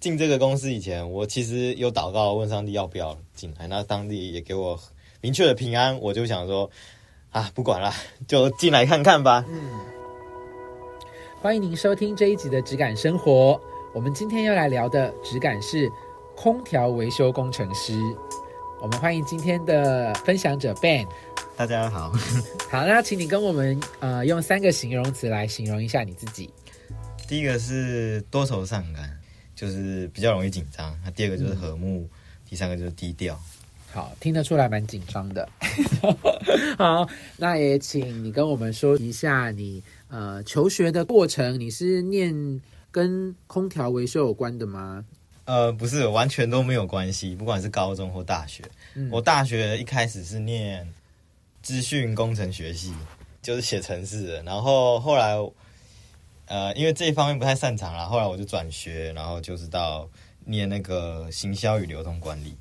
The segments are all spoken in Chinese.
进这个公司以前，我其实有祷告问上帝要不要进来，那当地也给我明确的平安，我就想说啊，不管了，就进来看看吧。嗯欢迎您收听这一集的《质感生活》。我们今天要来聊的质感是空调维修工程师。我们欢迎今天的分享者 Ben。大家好，好，那请你跟我们呃用三个形容词来形容一下你自己。第一个是多愁善感，就是比较容易紧张；那第二个就是和睦，第三个就是低调。好，听得出来蛮紧张的。好，那也请你跟我们说一下你呃求学的过程。你是念跟空调维修有关的吗？呃，不是，完全都没有关系。不管是高中或大学，我大学一开始是念资讯工程学系，就是写程式的。然后后来，呃，因为这一方面不太擅长了，后来我就转学，然后就是到念那个行销与流通管理。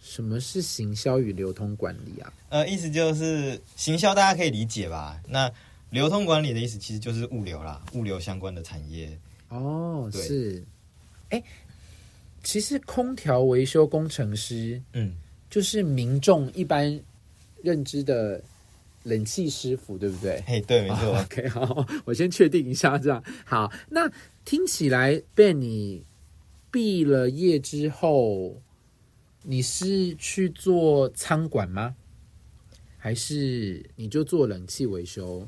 什么是行销与流通管理啊？呃，意思就是行销，大家可以理解吧？那流通管理的意思其实就是物流啦，物流相关的产业。哦，是。哎，其实空调维修工程师，嗯，就是民众一般认知的冷气师傅，对不对？嘿，对，没错。OK，好，我先确定一下，这样好。那听起来，Ben，你毕了业之后。你是去做餐馆吗？还是你就做冷气维修？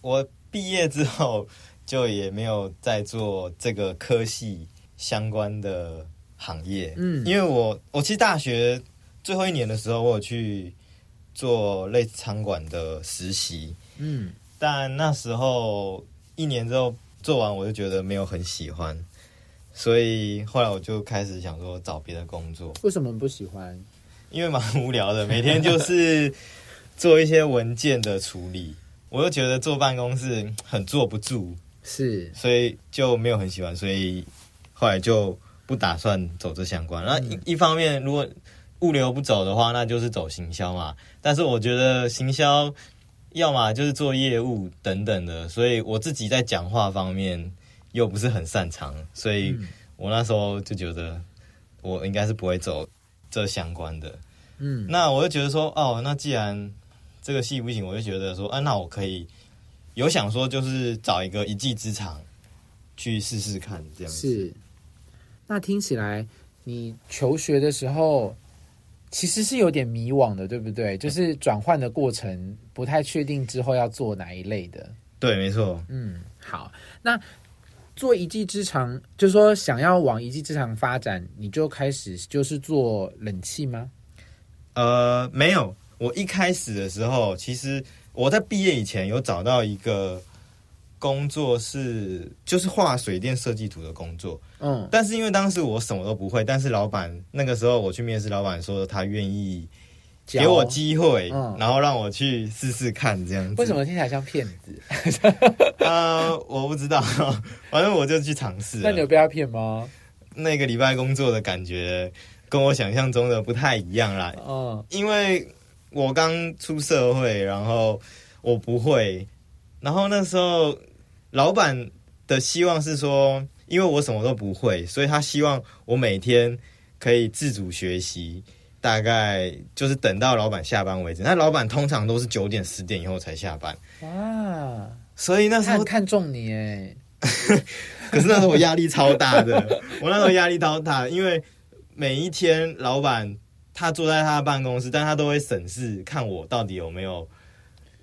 我毕业之后就也没有再做这个科系相关的行业。嗯，因为我我其实大学最后一年的时候，我有去做类似餐馆的实习。嗯，但那时候一年之后做完，我就觉得没有很喜欢。所以后来我就开始想说找别的工作。为什么不喜欢？因为蛮无聊的，每天就是 做一些文件的处理，我又觉得坐办公室很坐不住，是，所以就没有很喜欢，所以后来就不打算走这相关。那一一方面，如果物流不走的话，那就是走行销嘛。但是我觉得行销要么就是做业务等等的，所以我自己在讲话方面。又不是很擅长，所以我那时候就觉得我应该是不会走这相关的。嗯，那我就觉得说，哦，那既然这个戏不行，我就觉得说，啊，那我可以有想说，就是找一个一技之长去试试看，这样是。那听起来你求学的时候其实是有点迷惘的，对不对？就是转换的过程不太确定之后要做哪一类的。对，没错。嗯，好，那。做一技之长，就是说想要往一技之长发展，你就开始就是做冷气吗？呃，没有，我一开始的时候，其实我在毕业以前有找到一个工作，是就是画水电设计图的工作。嗯，但是因为当时我什么都不会，但是老板那个时候我去面试，老板说他愿意。给我机会，嗯然后让我去试试看，这样子。为什么听起来像骗子？呃，我不知道，反正我就去尝试。那你有被他骗吗？那个礼拜工作的感觉跟我想象中的不太一样啦。嗯，因为我刚出社会，然后我不会，然后那时候老板的希望是说，因为我什么都不会，所以他希望我每天可以自主学习。大概就是等到老板下班为止，那老板通常都是九点十点以后才下班。哇，所以那时候看中你哎，可是那时候我压力超大的，我那时候压力超大，因为每一天老板他坐在他的办公室，但他都会审视看我到底有没有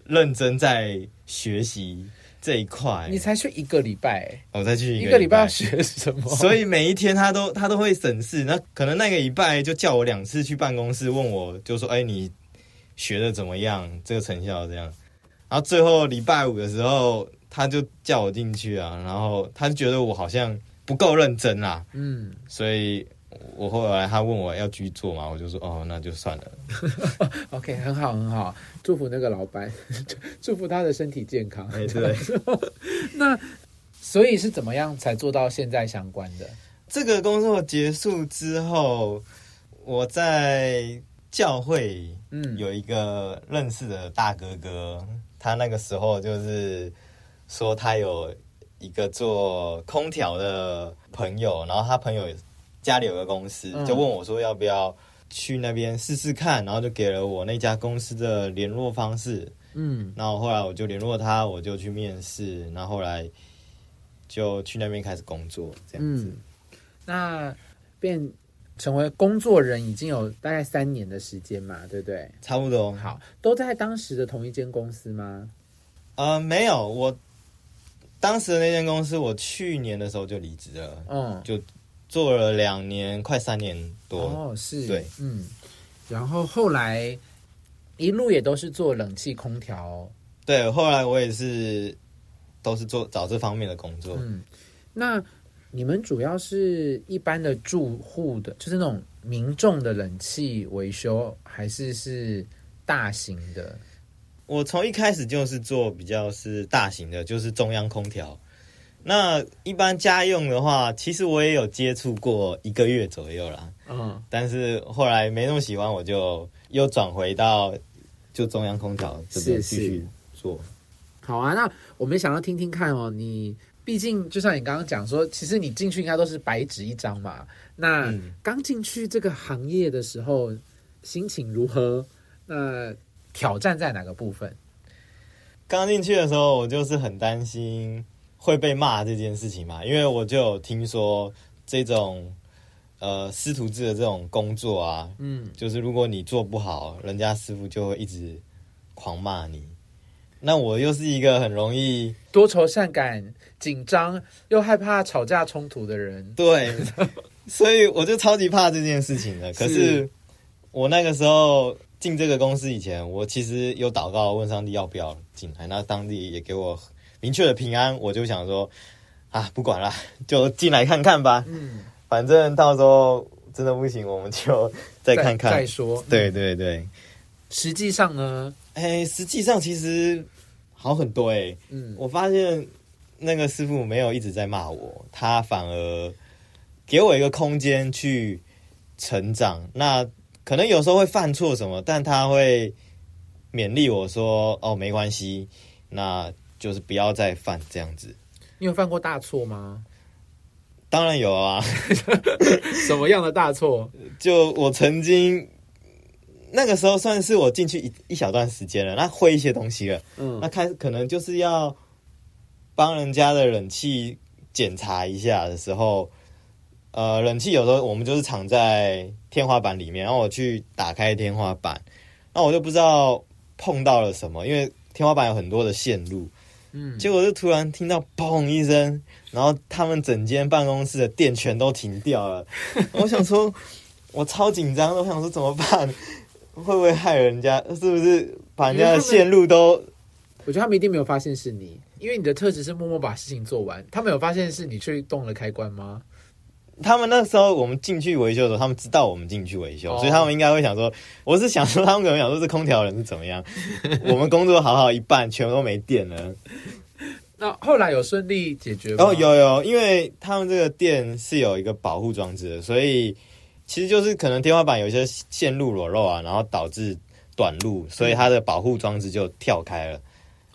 认真在学习。这一块，你才去一个礼拜，我再去一个礼拜要学什么？所以每一天他都他都会审视，那可能那个礼拜就叫我两次去办公室问我，就说：“哎，你学的怎么样？这个成效这样。”然后最后礼拜五的时候，他就叫我进去啊，然后他就觉得我好像不够认真啦，嗯，所以。我后来他问我要继续做嘛，我就说哦，那就算了。OK，很好很好，祝福那个老板，祝福他的身体健康。哎，对。那所以是怎么样才做到现在相关的？这个工作结束之后，我在教会嗯有一个认识的大哥哥，他那个时候就是说他有。一个做空调的朋友，然后他朋友家里有个公司，嗯就问我说要不要去那边试试看，然后就给了我那家公司的联络方式。嗯，然后后来我就联络他，我就去面试，然后后来就去那边开始工作，这样子。嗯，那变成为工作人已经有大概三年的时间嘛，对不对？差不多。好，都在当时的同一间公司吗？呃，没有，我当时的那间公司，我去年的时候就离职了，嗯，就做了两年，快三年多。哦，是，对，嗯，然后后来一路也都是做冷气空调，对，后来我也是都是做找这方面的工作。嗯，那你们主要是一般的住户的，就是那种民众的冷气维修，还是是大型的？我从一开始就是做比较是大型的，就是中央空调。那一般家用的话，其实我也有接触过一个月左右啦，嗯，但是后来没那么喜欢，我就又转回到就中央空调这边是继续做。好啊，那我们想要听听看哦，你毕竟就像你刚刚讲说，其实你进去应该都是白纸一张嘛。那嗯刚进去这个行业的时候，心情如何？那挑战在哪个部分？刚进去的时候，我就是很担心会被骂这件事情嘛，因为我就有听说这种呃师徒制的这种工作啊，嗯，就是如果你做不好，人家师傅就会一直狂骂你。那我又是一个很容易多愁善感、紧张又害怕吵架冲突的人。对，所以我就超级怕这件事情的。可是是我那个时候进这个公司以前，我其实有祷告问上帝要不要进来，那上帝也给我明确的平安，我就想说啊，不管了，就进来看看吧，嗯，反正到时候真的不行，我们就再看看。再说。对对对，实际上呢，哎、实际上其实好很多哎、嗯，我发现那个师傅没有一直在骂我，他反而给我一个空间去成长。那可能有时候会犯错什么，但他会勉励我说：“哦，没关系，那就是不要再犯这样子。你有犯过大错吗？”当然有啊，什么样的大错？就我曾经那个时候算是我进去一一小段时间了，那会一些东西了。嗯那开可能就是要帮人家的冷气检查一下的时候，呃，冷气有时候我们就是藏在天花板里面，然后我去打开天花板，那我就不知道碰到了什么，因为天花板有很多的线路，嗯，结果就突然听到砰一声，然后他们整间办公室的电全都停掉了，我想说，我超紧张的，我想说怎么办？会不会害人家？是不是把人家的线路都我觉得他们一定没有发现是你，因为你的特质是默默把事情做完。他们有发现是你去动了开关吗？他们那时候我们进去维修的时候，他们知道我们进去维修，哦所以他们应该会想说，我是想说，他们可能想说这空调人是怎么样？我们工作好好一半，全部都没电了。那后来有顺利解决吗？哦，有有，因为他们这个电是有一个保护装置的，所以其实就是可能天花板有一些线路裸露啊，然后导致短路，所以它的保护装置就跳开了。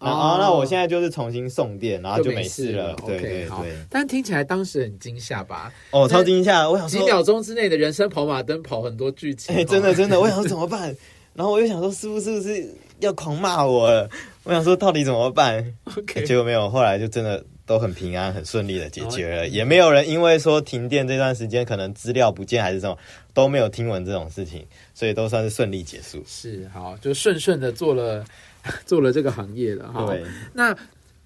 然后、哦那我现在就是重新送电，然后就没事了。对对对，但听起来当时很惊吓吧？哦，超惊吓！我想说，几秒钟之内的人生跑马灯跑很多剧情，哎、真的真的，我想说 怎么办？然后我又想说，师傅是不是要狂骂我了？我想说到底怎么办？OK，结果没有，后来就真的都很平安、很顺利的解决了，也没有人因为说停电这段时间可能资料不见还是什么都没有听闻这种事情，所以都算是顺利结束。是好，就顺顺的做了 做了这个行业了哈。那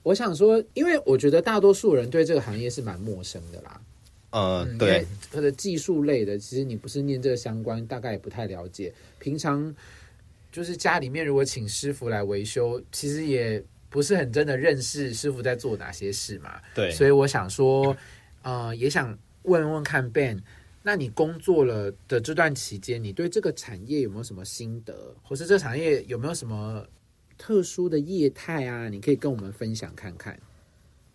我想说，因为我觉得大多数人对这个行业是蛮陌生的啦。呃，嗯，对，，或者技术类的，其实你不是念这个相关，大概也不太了解。平常就是家里面如果请师傅来维修，其实也不是很真的认识师傅在做哪些事嘛。对，所以我想说，呃，也想问问看 Ben，那你工作了的这段期间，你对这个产业有没有什么心得，或是这个产业有没有什么特殊的业态啊？你可以跟我们分享看看。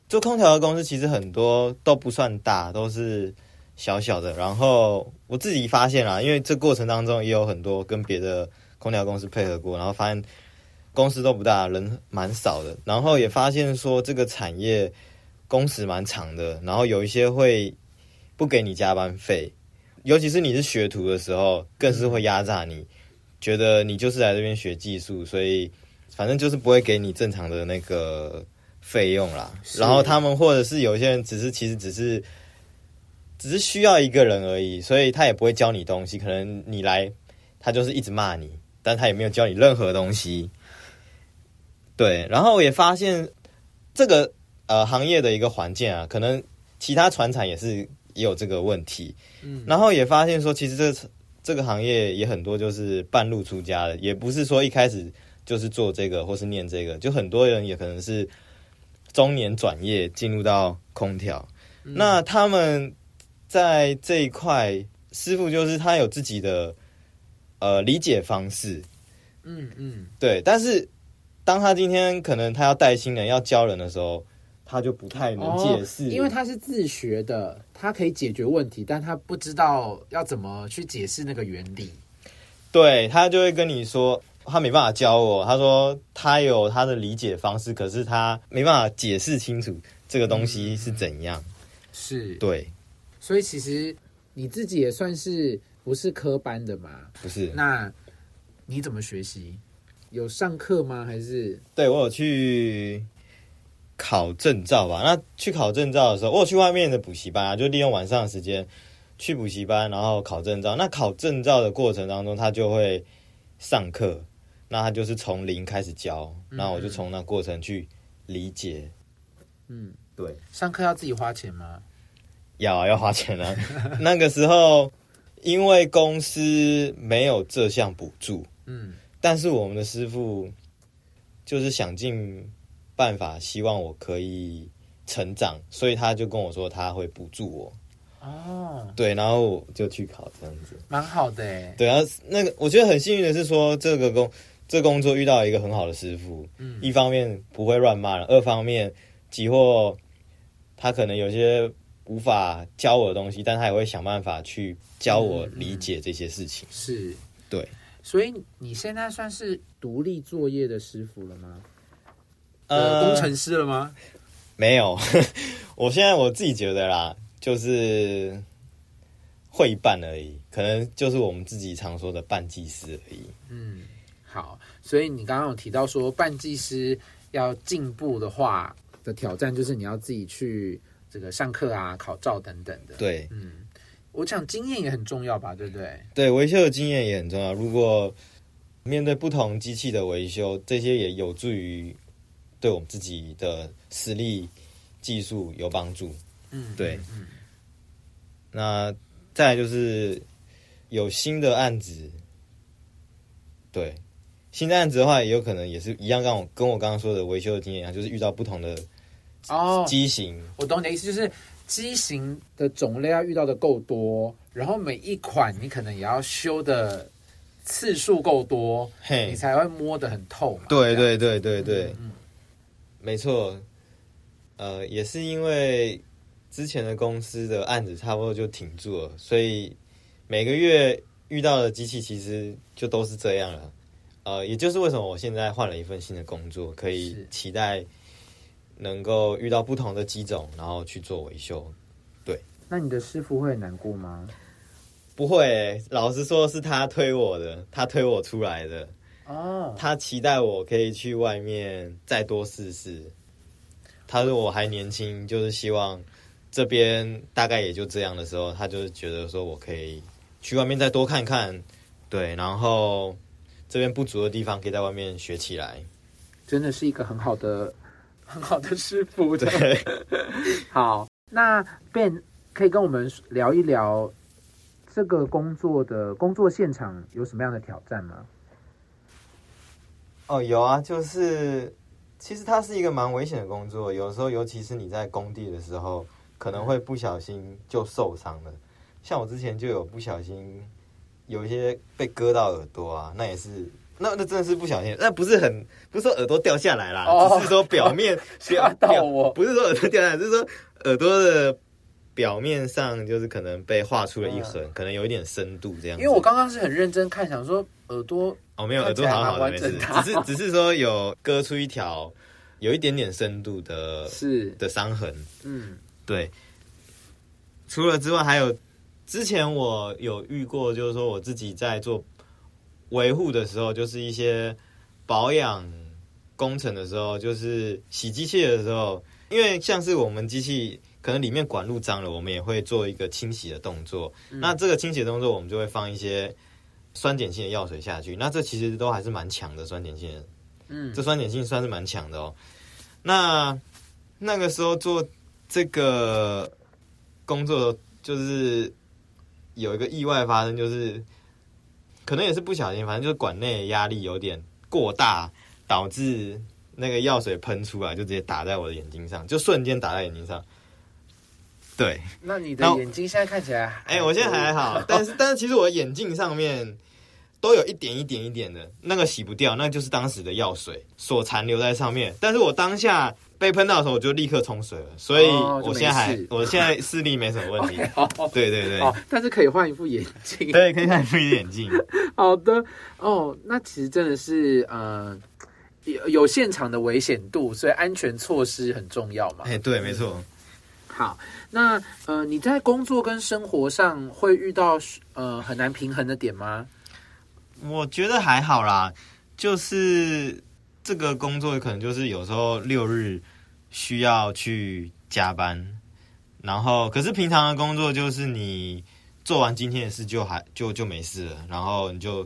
做空调的公司其实很多都不算大，都是小小的。然后我自己发现啦，因为这过程当中也有很多跟别的空调公司配合过，然后发现公司都不大，人蛮少的。然后也发现说这个产业工时蛮长的，然后有一些会不给你加班费，尤其是你是学徒的时候，更是会压榨你，觉得你就是来这边学技术，所以反正就是不会给你正常的那个费用啦。然后他们或者是有些人只是其实只是只是需要一个人而已，所以他也不会教你东西，可能你来他就是一直骂你，但他也没有教你任何东西。对，然后我也发现这个呃行业的一个环境啊，可能其他船厂也是也有这个问题。嗯然后也发现说，其实这这个行业也很多就是半路出家的，也不是说一开始就是做这个或是念这个，就很多人也可能是中年转业进入到空调。那他们在这一块，师傅就是他有自己的呃理解方式，嗯嗯，对，但是当他今天可能他要带新人要教人的时候，他就不太能解释、哦因为他是自学的，他可以解决问题，但他不知道要怎么去解释那个原理。对他就会跟你说，他没办法教我，他说他有他的理解方式，可是他没办法解释清楚这个东西是怎样。是，对，所以其实你自己也算是不是科班的嘛？不是，那你怎么学习？有上课吗？还是对我有去考证照吧。那去考证照的时候，我有去外面的补习班啊，就利用晚上的时间去补习班，然后考证照。那考证照的过程当中，他就会上课，那他就是从零开始教，那我就从那过程去理解。嗯，对，上课要自己花钱吗？要啊要花钱啊。那个时候，因为公司没有这项补助，嗯，但是我们的师傅就是想尽办法，希望我可以成长，所以他就跟我说他会补助我。哦，对，然后我就去考这样子。蛮好的哎。对啊，那个我觉得很幸运的是说，这个工这工作遇到一个很好的师傅，嗯一方面不会乱骂人，二方面几或他可能有些无法教我的东西，但他也会想办法去教我理解这些事情。是，对，所以你现在算是独立作业的师傅了吗？呃呃，工程师了吗？没有，我现在我自己觉得啦，就是会办而已，可能就是我们自己常说的半技师而已。嗯，好。所以你刚刚有提到说，半技师要进步的话的挑战，就是你要自己去这个上课啊、考照等等的。，对嗯，我想经验也很重要吧，对不对？对，维修的经验也很重要。如果面对不同机器的维修，这些也有助于对我们自己的实力、技术有帮助。嗯，对嗯，那再来就是有新的案子，对新的案子的话，也有可能也是一样，跟我跟我刚刚说的维修的经验一样，就是遇到不同的哦，机型，我懂你的意思，就是机型的种类要遇到的够多，然后每一款你可能也要修的次数够多，嘿。你，才会摸得很透嘛。对这样。对对对对，嗯。没错，呃，也是因为之前的公司的案子差不多就停住了，所以每个月遇到的机器其实就都是这样了。呃，也就是为什么我现在换了一份新的工作，可以期待能够遇到不同的机种，然后去做维修。对那你的师傅会很难过吗？不会欸、老实说是他推我的，他推我出来的，哦，他期待我可以去外面再多试试。他说我还年轻，就是希望这边大概也就这样的时候，他就是觉得说我可以去外面再多看看，对，然后这边不足的地方可以在外面学起来。真的是一个很好的、很好的师傅。对，好，那 Ben 可以跟我们聊一聊这个工作的工作现场有什么样的挑战吗？哦，有啊，就是其实它是一个蛮危险的工作，有时候尤其是你在工地的时候，可能会不小心就受伤了。像我之前就有不小心有一些被割到耳朵啊，那也是。那那真的是不小心，那不是很不是说耳朵掉下来啦，哦。只是说表面吓 到我。不是说耳朵掉下来，就是说耳朵的表面上就是可能被划出了一痕，可能有一点深度这样因为我刚刚是很认真看，想说耳朵哦，没有，耳朵好好的，没事，只是只是说有割出一条有一点点深度的是，的伤痕。嗯。对，除了之外，还有之前我有遇过，就是说我自己在做维护的时候，就是一些保养工程的时候，就是洗机器的时候，因为像是我们机器可能里面管路脏了，我们也会做一个清洗的动作。那这个清洗的动作，我们就会放一些酸碱性的药水下去。那这其实都还是蛮强的酸碱性的，嗯这酸碱性算是蛮强的哦。那那个时候做这个工作，就是有一个意外发生，就是可能也是不小心，反正就是管内压力有点过大，导致那个药水喷出来，就直接打在我的眼睛上，就瞬间打在眼睛上。对，那你的眼睛现在看起来还，哎、我现在还好，但是但是其实我的眼镜上面都有一点一点一点的，那个洗不掉，那就是当时的药水所残留在上面。但是我当下被喷到的时候，我就立刻冲水了，所以我现在还我现在视力没什么问题。哦对对对，哦，但是可以换一副眼镜。对，可以换一副眼镜。好的哦，那其实真的是呃有有现场的危险度，所以安全措施很重要嘛。哎、对，没错。好，那呃你在工作跟生活上会遇到呃很难平衡的点吗？我觉得还好啦，就是这个工作可能就是有时候六日需要去加班，然后可是平常的工作就是你做完今天的事就还就就没事了，然后你就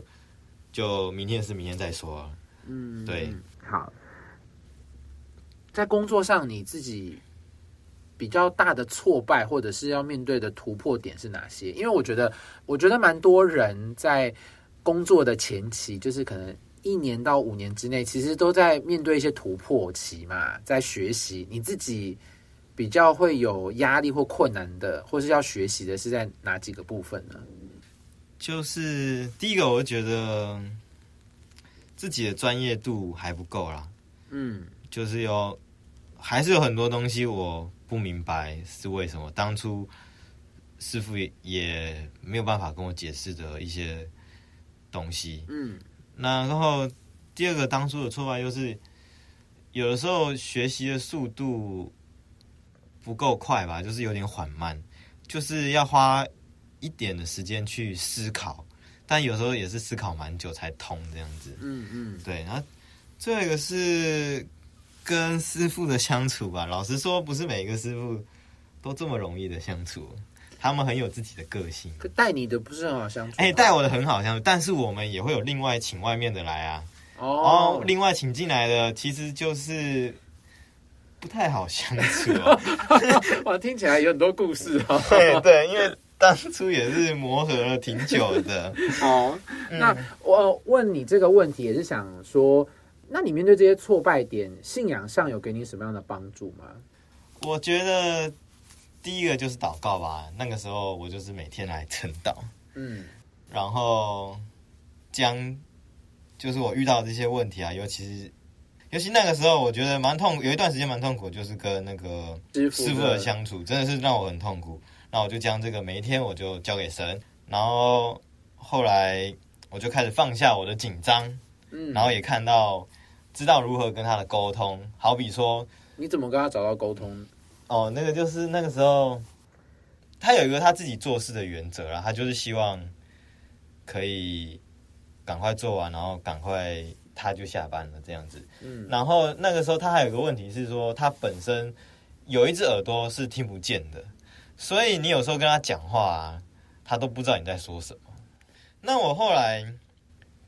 就明天的事明天再说。嗯，对嗯好，在工作上你自己比较大的挫败，或者是要面对的突破点是哪些？因为我觉得，我觉得蛮多人在工作的前期，就是可能一年到五年之内，其实都在面对一些突破期嘛，在学习。你自己比较会有压力或困难的，或是要学习的是在哪几个部分呢？就是第一个，我觉得自己的专业度还不够啦，嗯就是有还是有很多东西我不明白是为什么，当初师傅也也没有办法跟我解释的一些东西。嗯那然后第二个当初的挫败就是，有的时候学习的速度不够快吧，就是有点缓慢，就是要花一点的时间去思考，但有时候也是思考蛮久才通这样子。嗯嗯，对，然后最后一个是跟师傅的相处吧。老实说，不是每一个师傅都这么容易的相处，他们很有自己的个性。可带你的不是很好相处吗。哎、带我的很好相处，但是我们也会有另外请外面的来啊。然哦后，另外请进来的其实就是不太好相处哦。哇，听起来有很多故事哦。对对，因为当初也是磨合了挺久的。好，嗯那我问你这个问题，也是想说，那你面对这些挫败点，信仰上有给你什么样的帮助吗？我觉得第一个就是祷告吧。那个时候我就是每天来晨祷。嗯然后将就是我遇到这些问题啊，尤其是尤其那个时候，我觉得蛮痛，有一段时间蛮痛苦，就是跟那个师傅师傅的相处，真的是让我很痛苦。那我就将这个每一天我就交给神，然后后来我就开始放下我的紧张，嗯，然后也看到知道如何跟他的沟通，好比说你怎么跟他找到沟通？哦，那个就是那个时候，他有一个他自己做事的原则啦，他就是希望可以赶快做完，然后赶快他就下班了这样子。嗯然后那个时候他还有个问题是说，他本身有一只耳朵是听不见的，所以你有时候跟他讲话啊，他都不知道你在说什么。那我后来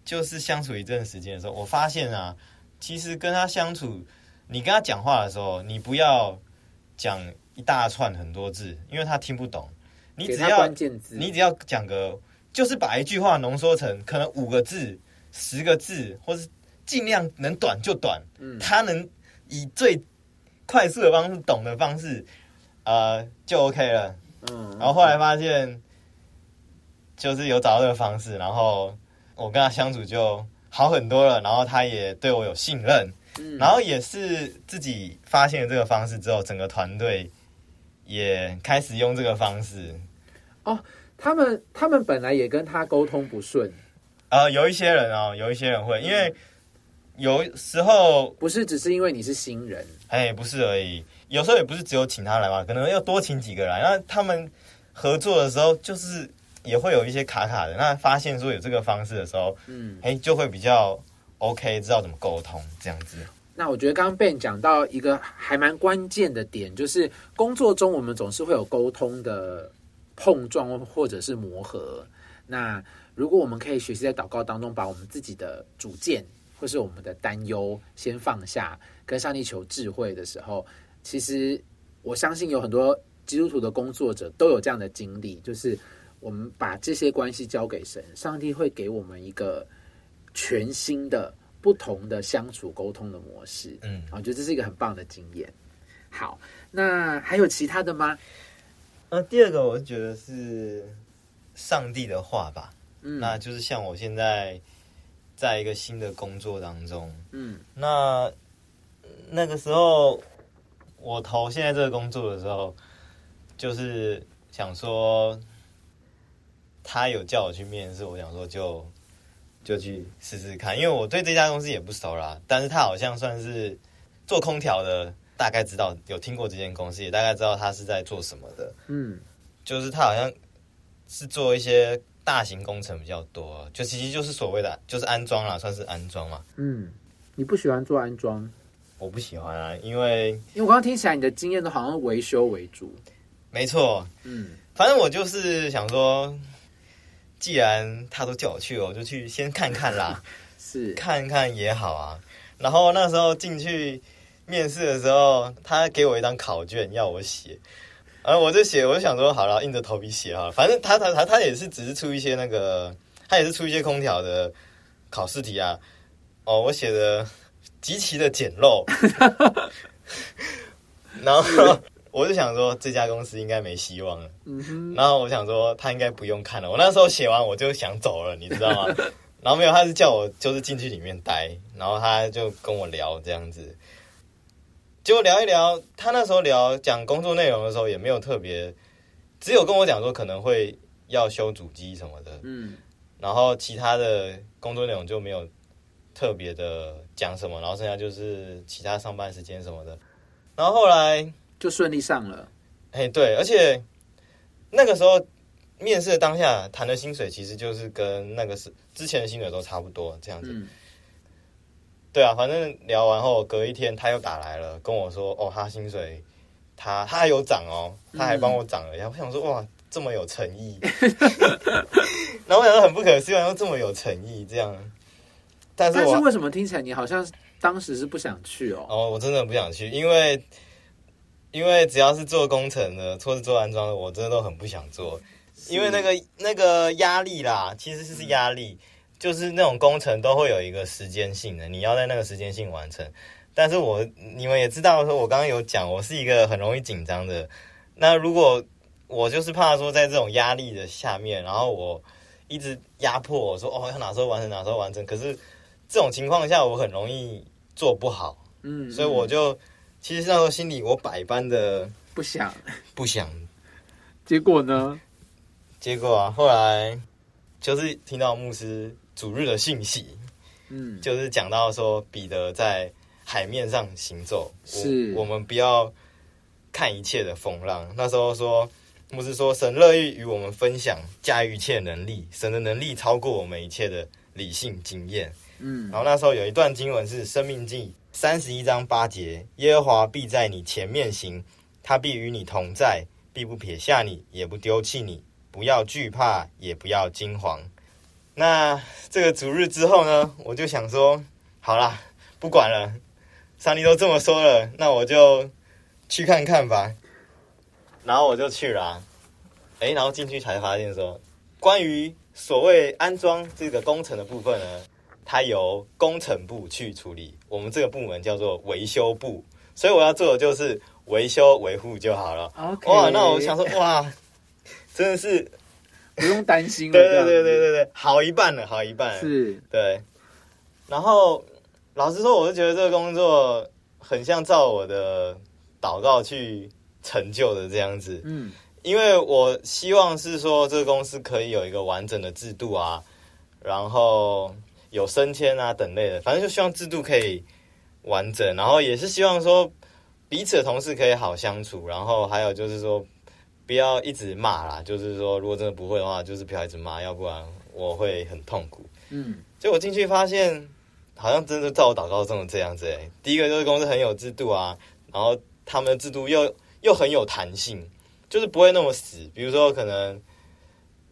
就是相处一阵时间的时候，我发现啊，其实跟他相处，你跟他讲话的时候，你不要讲一大串很多字，因为他听不懂。你只要你只要讲个，就是把一句话浓缩成可能五个字、十个字，或是尽量能短就短。嗯他能以最快速的方式、懂的方式，呃，就 OK 了。嗯，然后后来发现，就是有找到这个方式，然后我跟他相处就好很多了。然后他也对我有信任，嗯然后也是自己发现了这个方式之后，整个团队也开始用这个方式。哦他们他们本来也跟他沟通不顺，呃，有一些人哦，有一些人会，因为有时候不是只是因为你是新人，哎，不是而已，有时候也不是只有请他来嘛，可能要多请几个来。那他们合作的时候，就是也会有一些卡卡的。那发现说有这个方式的时候，嗯，哎，就会比较 OK，知道怎么沟通这样子。那我觉得刚刚 Ben 讲到一个还蛮关键的点，就是工作中我们总是会有沟通的碰撞或者是磨合。那如果我们可以学习在祷告当中，把我们自己的主见或是我们的担忧先放下，跟上帝求智慧的时候，其实我相信有很多基督徒的工作者都有这样的经历，就是我们把这些关系交给神，上帝会给我们一个全新的。不同的相处沟通的模式，嗯，我觉得这是一个很棒的经验。好，那还有其他的吗？呃，第二个我觉得是上帝的话吧，嗯，那就是像我现在在一个新的工作当中，嗯，那那个时候我投现在这个工作的时候，就是想说他有叫我去面试，我想说就。就去试试看，因为我对这家公司也不熟啦。但是他好像算是做空调的，大概知道有听过这间公司，也大概知道他是在做什么的。嗯，就是他好像是做一些大型工程比较多，就其实就是所谓的就是安装啦，算是安装嘛。嗯，你不喜欢做安装？我不喜欢啊，因为因为我刚刚听起来你的经验都好像维修为主。没错，嗯，反正我就是想说。既然他都叫我去，我就去先看看啦，是看看也好啊。然后那时候进去面试的时候，他给我一张考卷要我写，然后我就写，我就想说好了，硬着头皮写哈。反正他他他他也是只是出一些那个，他也是出一些空调的考试题啊。哦，我写的极其的简陋，然后。我就想说这家公司应该没希望了，然后我想说他应该不用看了。我那时候写完我就想走了，你知道吗？然后没有，他是叫我就是进去里面待，然后他就跟我聊这样子，结果聊一聊，他那时候聊讲工作内容的时候也没有特别，只有跟我讲说可能会要修主机什么的，嗯，然后其他的工作内容就没有特别的讲什么，然后剩下就是其他上班时间什么的，然后后来。就顺利上了，哎，对，而且那个时候面试的当下谈的薪水，其实就是跟那个是之前的薪水都差不多这样子。对啊，反正聊完后隔一天他又打来了，跟我说：“哦，他薪水他他还有涨哦，他还帮我涨了。”然后我想说：“哇，这么有诚意。”然后我想说很不可思议，又这么有诚意这样。但是但是为什么听起来你好像当时是不想去哦？哦，我真的不想去，因为。因为只要是做工程的，或是做安装的，我真的都很不想做，因为那个那个压力啦，其实是压力，就是那种工程都会有一个时间性的，你要在那个时间性完成。但是我你们也知道，说我刚刚有讲，我是一个很容易紧张的。那如果我就是怕说，在这种压力的下面，然后我一直压迫我说，哦，要哪时候完成，哪时候完成。可是这种情况下，我很容易做不好，嗯，所以我就。其实那时候心里我百般的不想不想，结果呢？结果啊，后来就是听到牧师主日的信息，嗯，就是讲到说彼得在海面上行走，是我们不要看一切的风浪。那时候说牧师说，神乐意与我们分享驾驭一切能力，神的能力超过我们一切的理性经验。嗯，然后那时候有一段经文是《生命记》。三十一章八节，耶和华必在你前面行，他必与你同在，必不撇下你，也不丢弃你。不要惧怕，也不要惊慌。那这个主日之后呢？我就想说，好啦，不管了，上帝都这么说了，那我就去看看吧。然后我就去了，哎，然后进去才发现说，关于所谓安装这个工程的部分呢。它由工程部去处理，我们这个部门叫做维修部，所以我要做的就是维修维护就好了。哇，那我想说，哇，真的是不用担心了。对对对对对对，好一半了，好一半。是，对。然后老实说，我是觉得这个工作很像照我的祷告去成就的这样子。嗯，因为我希望是说这个公司可以有一个完整的制度啊，然后。有升迁啊等类的，反正就希望制度可以完整，然后也是希望说彼此的同事可以好相处，然后还有就是说不要一直骂啦，就是说如果真的不会的话，就是不要一直骂，要不然我会很痛苦。嗯，结果进去发现，好像真的照我祷告中的这样子哎。第一个就是公司很有制度啊，然后他们的制度又又很有弹性，就是不会那么死。比如说，可能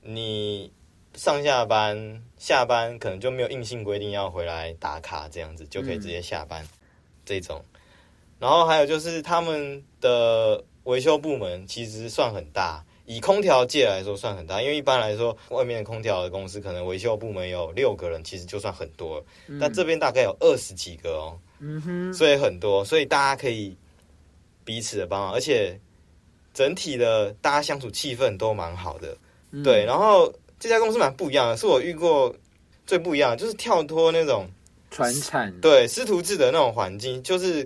你上下班、下班可能就没有硬性规定要回来打卡，这样子就可以直接下班这种。然后还有就是他们的维修部门其实算很大。以空调界来说算很大，因为一般来说外面的空调的公司可能维修部门有六个人，其实就算很多。但这边大概有二十几个哦，嗯哼，所以很多，所以大家可以彼此的帮忙，而且整体的大家相处气氛都蛮好的。对，然后这家公司蛮不一样的，是我遇过最不一样，就是跳脱那种传产对师徒制的那种环境，就是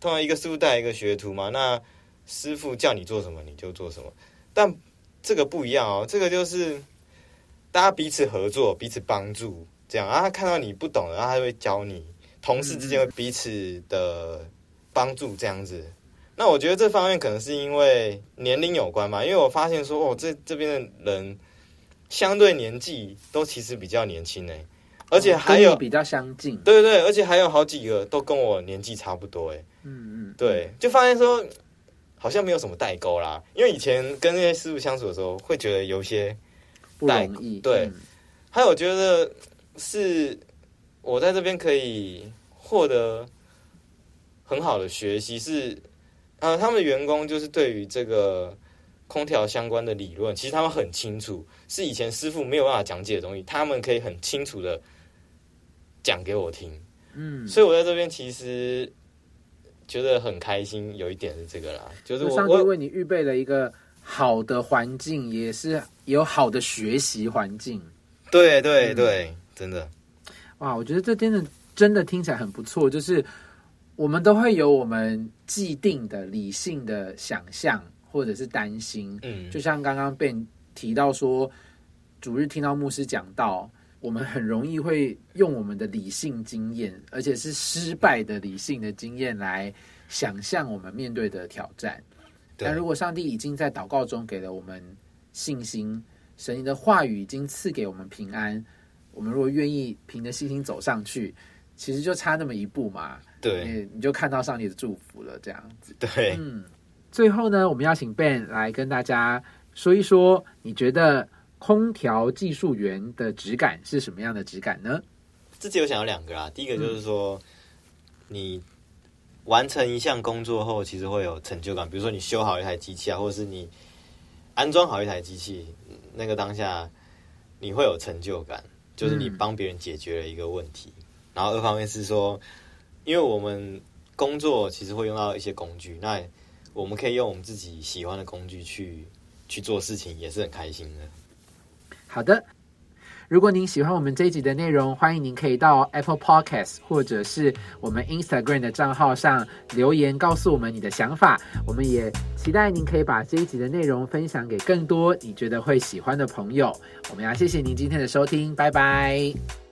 通常一个师傅带一个学徒嘛，那师傅叫你做什么你就做什么。但这个不一样哦，这个就是大家彼此合作、彼此帮助，这样啊。他看到你不懂的，他会教你。同事之间会彼此的帮助，这样子。那我觉得这方面可能是因为年龄有关吧，因为我发现说，哦，这这边的人相对年纪都其实比较年轻哎，而且还有比较相近。对对对，而且还有好几个都跟我年纪差不多哎。嗯嗯，对，就发现说。好像没有什么代沟啦，因为以前跟那些师傅相处的时候，会觉得有些不容易。对，还有觉得是我在这边可以获得很好的学习，是啊，他们的员工就是对于这个空调相关的理论，其实他们很清楚，是以前师傅没有办法讲解的东西，他们可以很清楚的讲给我听。嗯，所以我在这边其实。觉得很开心，有一点是这个啦，就是上帝为你预备了一个好的环境，也是有好的学习环境。对对对，真的，哇，我觉得这真的真的听起来很不错。就是我们都会有我们既定的理性的想象，或者是担心。嗯，就像刚刚被提到说，主日听到牧师讲到。我们很容易会用我们的理性经验，而且是失败的理性的经验来想象我们面对的挑战。但如果上帝已经在祷告中给了我们信心，神的话语已经赐给我们平安，我们如果愿意凭着信心走上去，其实就差那么一步嘛。对，你就看到上帝的祝福了。这样子。对，嗯。最后呢，我们要请 Ben 来跟大家说一说，你觉得？空调技术员的质感是什么样的质感呢？自己有想要两个啊，第一个就是说，你完成一项工作后，其实会有成就感。比如说你修好一台机器啊，或者是你安装好一台机器，那个当下你会有成就感，就是你帮别人解决了一个问题。然后二方面是说，因为我们工作其实会用到一些工具，那我们可以用我们自己喜欢的工具去去做事情，也是很开心的。好的，如果您喜欢我们这一集的内容，欢迎您可以到 Apple Podcast 或者是我们 Instagram 的账号上留言，告诉我们你的想法。我们也期待您可以把这一集的内容分享给更多你觉得会喜欢的朋友。我们要谢谢您今天的收听，拜拜。